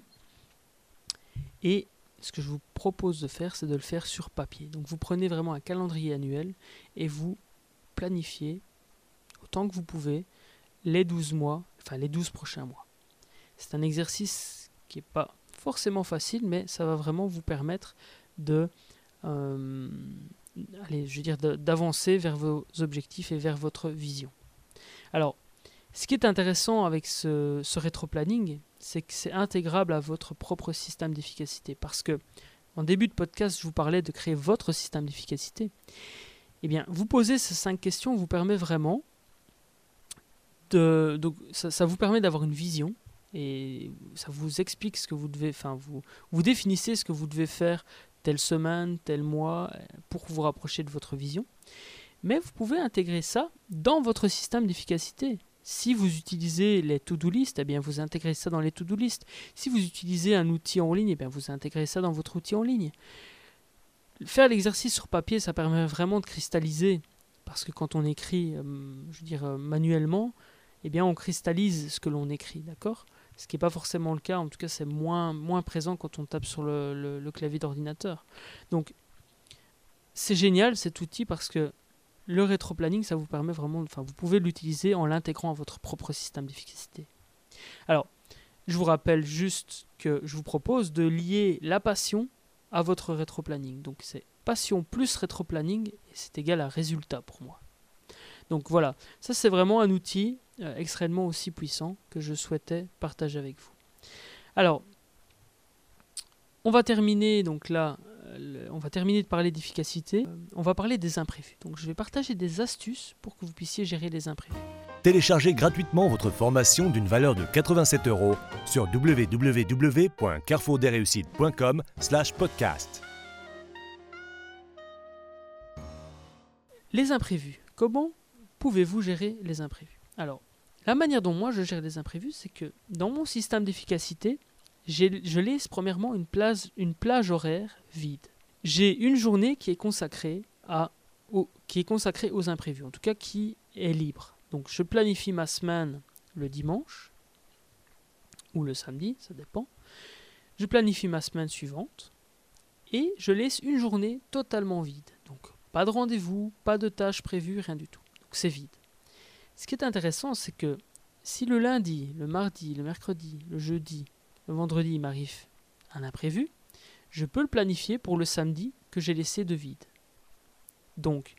et ce que je vous propose de faire, c'est de le faire sur papier. Donc vous prenez vraiment un calendrier annuel et vous planifier autant que vous pouvez les 12 mois, enfin les 12 prochains mois. C'est un exercice qui n'est pas forcément facile, mais ça va vraiment vous permettre de, euh, allez, je veux dire, d'avancer vers vos objectifs et vers votre vision. Alors, ce qui est intéressant avec ce, ce rétro-planning, c'est que c'est intégrable à votre propre système d'efficacité. Parce que, en début de podcast, je vous parlais de créer votre système d'efficacité. Eh bien, vous poser ces cinq questions vous permet vraiment de. Donc, ça, vous permet d'avoir une vision et ça vous explique ce que vous devez. Enfin, vous, vous définissez ce que vous devez faire telle semaine, tel mois pour vous rapprocher de votre vision. Mais vous pouvez intégrer ça dans votre système d'efficacité. Si vous utilisez les to-do list, eh bien vous intégrez ça dans les to-do list. Si vous utilisez un outil en ligne, eh bien vous intégrez ça dans votre outil en ligne. Faire l'exercice sur papier, ça permet vraiment de cristalliser, parce que quand on écrit, euh, je veux euh, manuellement, eh bien, on cristallise ce que l'on écrit, d'accord? Ce qui n'est pas forcément le cas, en tout cas, c'est moins, présent quand on tape sur le, clavier d'ordinateur. Donc, c'est génial cet outil parce que le rétro-planning, ça vous permet vraiment, enfin, vous pouvez l'utiliser en l'intégrant à votre propre système d'efficacité. Alors, je vous rappelle juste que je vous propose de lier la passion à votre rétro-planning. Donc c'est passion plus rétro-planning et c'est égal à résultat pour moi. Donc voilà, ça c'est vraiment un outil euh, extrêmement aussi puissant que je souhaitais partager avec vous. Alors, on va terminer donc là, euh, on va terminer de parler d'efficacité. Euh, on va parler des imprévus. Donc je vais partager des astuces pour que vous puissiez gérer les imprévus. Téléchargez gratuitement votre formation d'une valeur de 87 euros sur www.carrefourdesreussites.com/podcast. Les imprévus. Comment pouvez-vous gérer les imprévus? Alors, la manière dont moi je gère les imprévus, c'est que dans mon système d'efficacité, je laisse premièrement une plage, horaire vide. J'ai une journée qui est consacrée qui est consacrée aux imprévus, en tout cas qui est libre. Donc je planifie ma semaine le dimanche ou le samedi, ça dépend. Je planifie ma semaine suivante et je laisse une journée totalement vide. Donc pas de rendez-vous, pas de tâches prévues, rien du tout. Donc c'est vide. Ce qui est intéressant, c'est que si le lundi, le mardi, le mercredi, le jeudi, le vendredi m'arrive un imprévu, je peux le planifier pour le samedi que j'ai laissé de vide. Donc,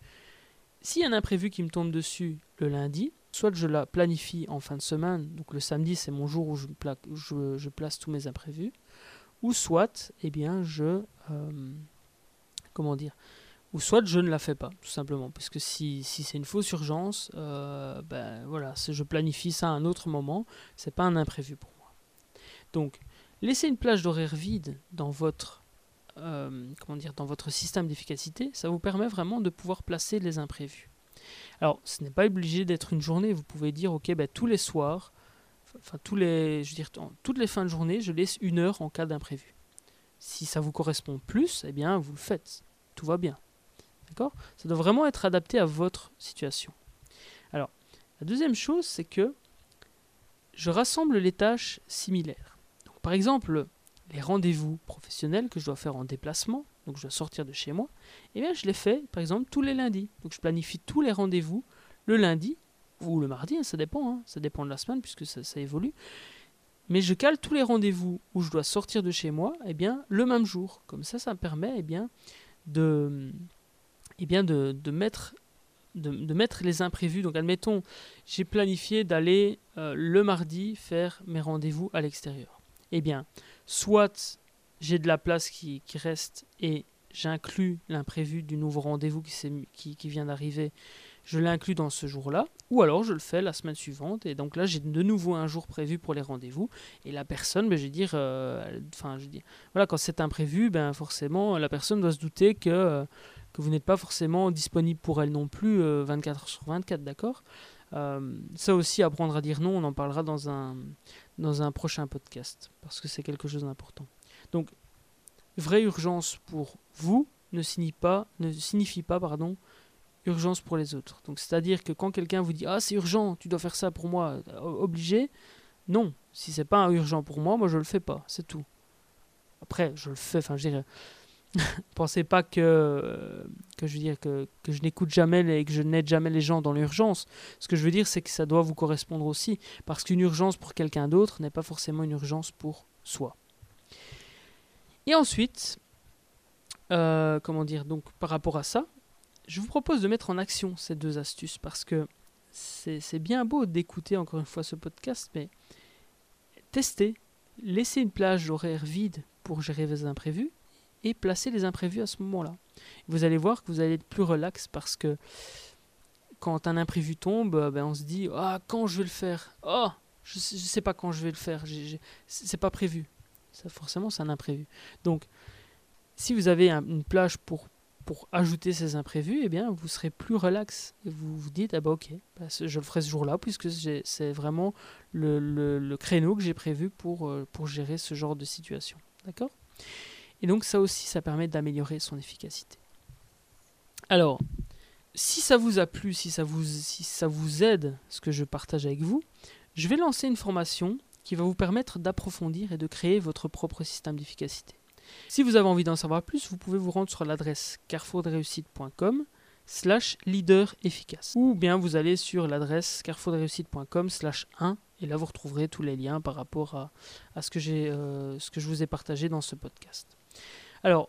s'il y a un imprévu qui me tombe dessus le lundi, soit je la planifie en fin de semaine, donc le samedi c'est mon jour où je, place tous mes imprévus, ou soit, eh bien, je... Euh, comment dire ou soit je ne la fais pas, tout simplement. Parce que si, si c'est une fausse urgence, euh, ben voilà, je planifie ça à un autre moment, c'est pas un imprévu pour moi. Donc, laisser une plage d'horaire vide dans votre, euh, comment dire, dans votre système d'efficacité, ça vous permet vraiment de pouvoir placer les imprévus. Alors, ce n'est pas obligé d'être une journée. Vous pouvez dire, ok, ben, tous les soirs, enfin tous les, je veux dire, toutes les fins de journée, je laisse une heure en cas d'imprévu. Si ça vous correspond plus, eh bien, vous le faites. Tout va bien. D'accord? Ça doit vraiment être adapté à votre situation. Alors, la deuxième chose, c'est que je rassemble les tâches similaires. Par exemple, les rendez-vous professionnels que je dois faire en déplacement, donc je dois sortir de chez moi, eh bien je les fais par exemple tous les lundis. Donc je planifie tous les rendez-vous le lundi ou le mardi, hein, ça dépend, hein. ça dépend de la semaine puisque ça, évolue. Mais je cale tous les rendez-vous où je dois sortir de chez moi, eh bien le même jour. Comme ça, ça me permet eh bien de, eh bien de, mettre de, mettre les imprévus. Donc admettons, j'ai planifié d'aller euh, le mardi faire mes rendez-vous à l'extérieur. Eh bien, soit j'ai de la place qui, reste et j'inclus l'imprévu du nouveau rendez-vous qui, qui, vient d'arriver, je l'inclus dans ce jour-là, ou alors je le fais la semaine suivante, et donc là j'ai de nouveau un jour prévu pour les rendez-vous, et la personne, ben, je vais dire, euh, enfin je dis, voilà, quand c'est imprévu, ben forcément la personne doit se douter que, euh, que vous n'êtes pas forcément disponible pour elle non plus 24 euh, sur 24, d'accord? Ça aussi, apprendre à dire non, on en parlera dans un, dans un prochain podcast, parce que c'est quelque chose d'important. Donc, vraie urgence pour vous ne signifie pas, ne signifie pas pardon, urgence pour les autres. Donc, c'est-à-dire que quand quelqu'un vous dit Ah, c'est urgent, tu dois faire ça pour moi, euh, obligé, non. Si c'est pas urgent pour moi, moi je le fais pas, c'est tout. Après, je le fais, enfin, je dirais. [LAUGHS] pensez pas que, que je veux dire que, que je n'écoute jamais et que je n'aide jamais les gens dans l'urgence. Ce que je veux dire, c'est que ça doit vous correspondre aussi, parce qu'une urgence pour quelqu'un d'autre n'est pas forcément une urgence pour soi. Et ensuite, euh, comment dire, donc par rapport à ça, je vous propose de mettre en action ces deux astuces parce que c'est bien beau d'écouter encore une fois ce podcast, mais testez, laissez une plage horaire vide pour gérer vos imprévus et placez les imprévus à ce moment-là. Vous allez voir que vous allez être plus relax parce que quand un imprévu tombe, ben on se dit ah quand je vais le faire, oh je sais, sais pas quand je vais le faire, c'est pas prévu. Ça, forcément, c'est un imprévu. Donc, si vous avez une plage pour, pour ajouter ces imprévus, eh bien, vous serez plus relax. Et vous vous dites, ah bah ok, bah, je le ferai ce jour-là, puisque c'est vraiment le, le, créneau que j'ai prévu pour, euh, pour gérer ce genre de situation. D'accord? Et donc, ça aussi, ça permet d'améliorer son efficacité. Alors, si ça vous a plu, si ça vous, si ça vous aide, ce que je partage avec vous, je vais lancer une formation qui va vous permettre d'approfondir et de créer votre propre système d'efficacité. Si vous avez envie d'en savoir plus, vous pouvez vous rendre sur l'adresse carrefourdreussite.com slash leader efficace. Ou bien vous allez sur l'adresse carrefourdreussite.com slash 1 et là vous retrouverez tous les liens par rapport à, ce, que euh, ce que je vous ai partagé dans ce podcast. Alors,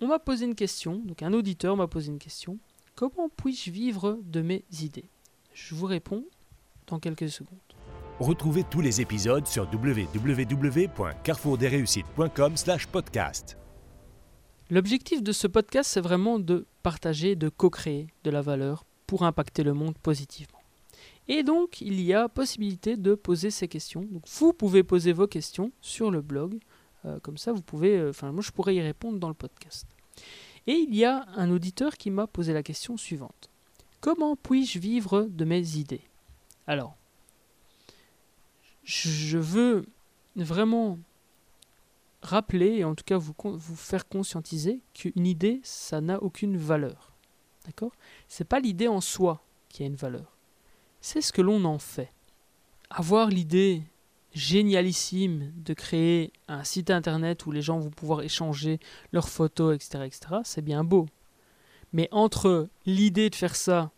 on m'a posé une question, donc un auditeur m'a posé une question. Comment puis-je vivre de mes idées? Je vous réponds dans quelques secondes. Retrouvez tous les épisodes sur www.carrefourdesreussites.com/podcast. L'objectif de ce podcast, c'est vraiment de partager, de co-créer de la valeur pour impacter le monde positivement. Et donc, il y a possibilité de poser ces questions. Donc, vous pouvez poser vos questions sur le blog. Euh, comme ça, vous pouvez. Euh, enfin, moi, je pourrais y répondre dans le podcast. Et il y a un auditeur qui m'a posé la question suivante Comment puis-je vivre de mes idées? Alors, je veux vraiment rappeler et en tout cas vous, vous faire conscientiser qu'une idée, ça n'a aucune valeur. D'accord? C'est pas l'idée en soi qui a une valeur. c'est ce que l'on en fait. Avoir l'idée génialissime de créer un site internet où les gens vont pouvoir échanger leurs photos, etc., etc., c'est bien beau. Mais entre l'idée de faire ça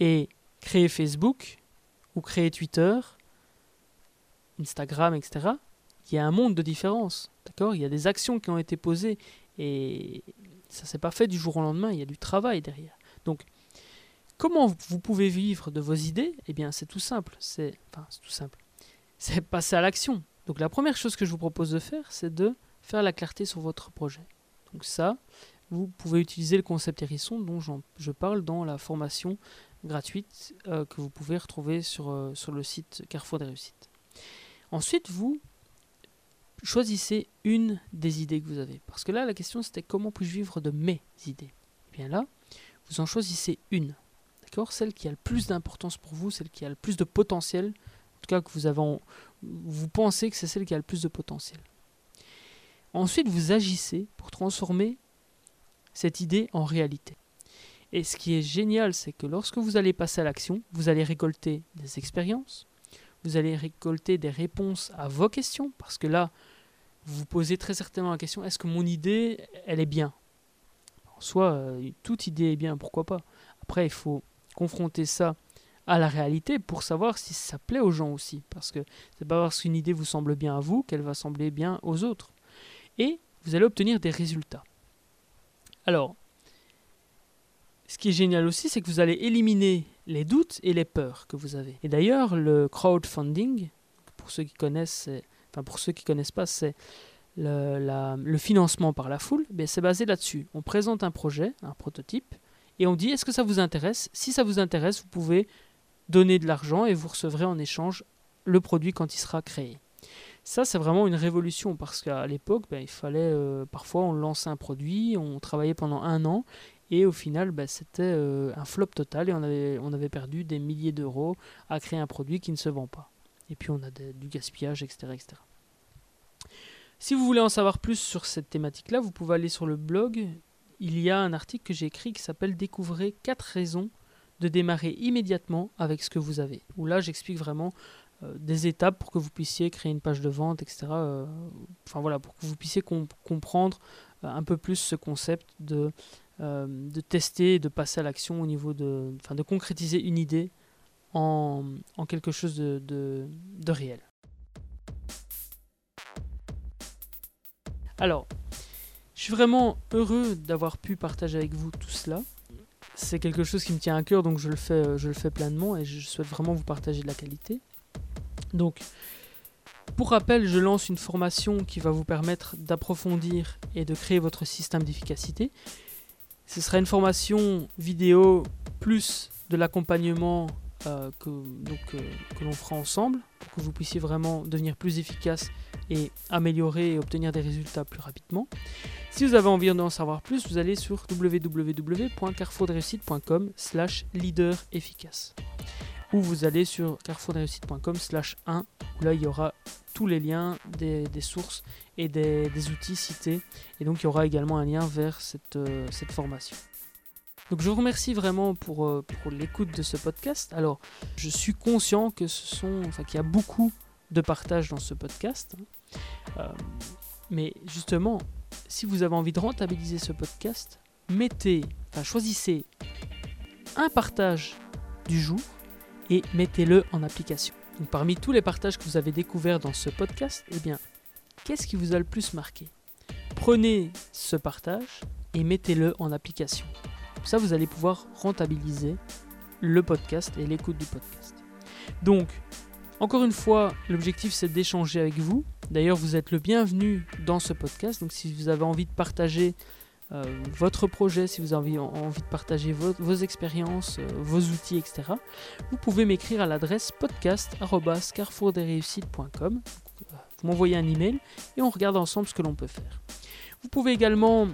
et créer Facebook, ou créer Twitter, Instagram, etc., il y a un monde de différence. D'accord? Il y a des actions qui ont été posées et ça s'est pas fait du jour au lendemain, il y a du travail derrière. Donc, comment vous pouvez vivre de vos idées? Eh bien, c'est tout simple. C'est tout simple. C'est passer à l'action. Donc, la première chose que je vous propose de faire, c'est de faire la clarté sur votre projet. Donc ça, vous pouvez utiliser le concept hérisson dont je parle dans la formation gratuite euh, que vous pouvez retrouver sur, euh, sur le site Carrefour des réussites. Ensuite, vous choisissez une des idées que vous avez. Parce que là, la question c'était comment puis-je vivre de mes idées? Et eh bien là, vous en choisissez une. D'accord? Celle qui a le plus d'importance pour vous, celle qui a le plus de potentiel. Tout cas, que vous, avez vous pensez que c'est celle qui a le plus de potentiel. Ensuite, vous agissez pour transformer cette idée en réalité. Et ce qui est génial, c'est que lorsque vous allez passer à l'action, vous allez récolter des expériences, vous allez récolter des réponses à vos questions, parce que là, vous vous posez très certainement la question, est-ce que mon idée, elle est bien? En soi, euh, toute idée est bien, pourquoi pas? Après, il faut confronter ça à la réalité pour savoir si ça plaît aux gens aussi, parce que c'est pas parce qu'une idée vous semble bien à vous qu'elle va sembler bien aux autres. Et vous allez obtenir des résultats. Alors, ce qui est génial aussi, c'est que vous allez éliminer les doutes et les peurs que vous avez. Et d'ailleurs, le crowdfunding, pour ceux qui connaissent, enfin pour ceux qui connaissent pas, c'est le, financement par la foule. Mais c'est basé là-dessus. On présente un projet, un prototype, et on dit est-ce que ça vous intéresse? Si ça vous intéresse, vous pouvez donner de l'argent et vous recevrez en échange le produit quand il sera créé. Ça, c'est vraiment une révolution parce qu'à l'époque, ben, il fallait euh, parfois on lançait un produit, on travaillait pendant un an et au final, bah, c'était euh, un flop total et on avait, on avait perdu des milliers d'euros à créer un produit qui ne se vend pas. Et puis on a du gaspillage, etc., etc. Si vous voulez en savoir plus sur cette thématique-là, vous pouvez aller sur le blog. Il y a un article que j'ai écrit qui s'appelle Découvrez 4 raisons de démarrer immédiatement avec ce que vous avez. Où là, j'explique vraiment euh, des étapes pour que vous puissiez créer une page de vente, etc. Euh, enfin voilà, pour que vous puissiez comprendre un peu plus ce concept de euh, de tester, de passer à l'action au niveau de, enfin, de concrétiser une idée en, quelque chose de réel. Alors, je suis vraiment heureux d'avoir pu partager avec vous tout cela. C'est quelque chose qui me tient à cœur, donc je le fais, je le fais pleinement et je souhaite vraiment vous partager de la qualité. Donc, pour rappel, je lance une formation qui va vous permettre d'approfondir et de créer votre système d'efficacité. Ce sera une formation vidéo plus de l'accompagnement euh, que, euh, que l'on fera ensemble pour que vous puissiez vraiment devenir plus efficace et améliorer et obtenir des résultats plus rapidement. Si vous avez envie d'en savoir plus, vous allez sur www.carrefourdreussite.com slash leader efficace ou vous allez sur carrefourdreussite.com slash 1 où là il y aura tous les liens des, sources et des, outils cités. Et donc il y aura également un lien vers cette, euh, cette formation. Donc je vous remercie vraiment pour, euh, pour l'écoute de ce podcast. Alors je suis conscient que ce sont, enfin, qu'il y a beaucoup de partage dans ce podcast. Hein. Euh, mais justement, si vous avez envie de rentabiliser ce podcast, mettez, choisissez un partage du jour et mettez-le en application parmi tous les partages que vous avez découverts dans ce podcast, eh bien, qu'est-ce qui vous a le plus marqué? Prenez ce partage et mettez-le en application. Comme ça, vous allez pouvoir rentabiliser le podcast et l'écoute du podcast. Donc, encore une fois, l'objectif c'est d'échanger avec vous. D'ailleurs, vous êtes le bienvenu dans ce podcast. Donc, si vous avez envie de partager euh, votre projet, si vous avez envie de partager vos, expériences, euh, vos outils, etc., vous pouvez m'écrire à l'adresse podcast.carrefourdesreussites.com. Vous m'envoyez un email et on regarde ensemble ce que l'on peut faire. Vous pouvez également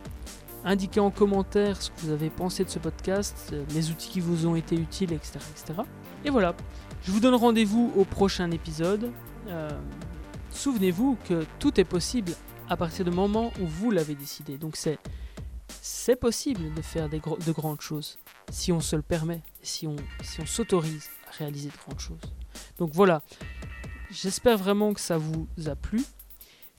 indiquer en commentaire ce que vous avez pensé de ce podcast, euh, les outils qui vous ont été utiles, etc. etc. Et voilà, je vous donne rendez-vous au prochain épisode. Souvenez-vous que tout est possible à partir du moment où vous l'avez décidé. Donc c'est c'est possible de faire de grandes choses. si on se le permet, si on, si on s'autorise à réaliser de grandes choses. Donc voilà, j'espère vraiment que ça vous a plu.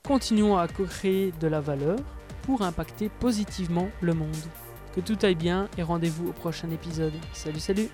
Continuons à créer de la valeur pour impacter positivement le monde. Que tout aille bien et rendez-vous au prochain épisode. Salut salut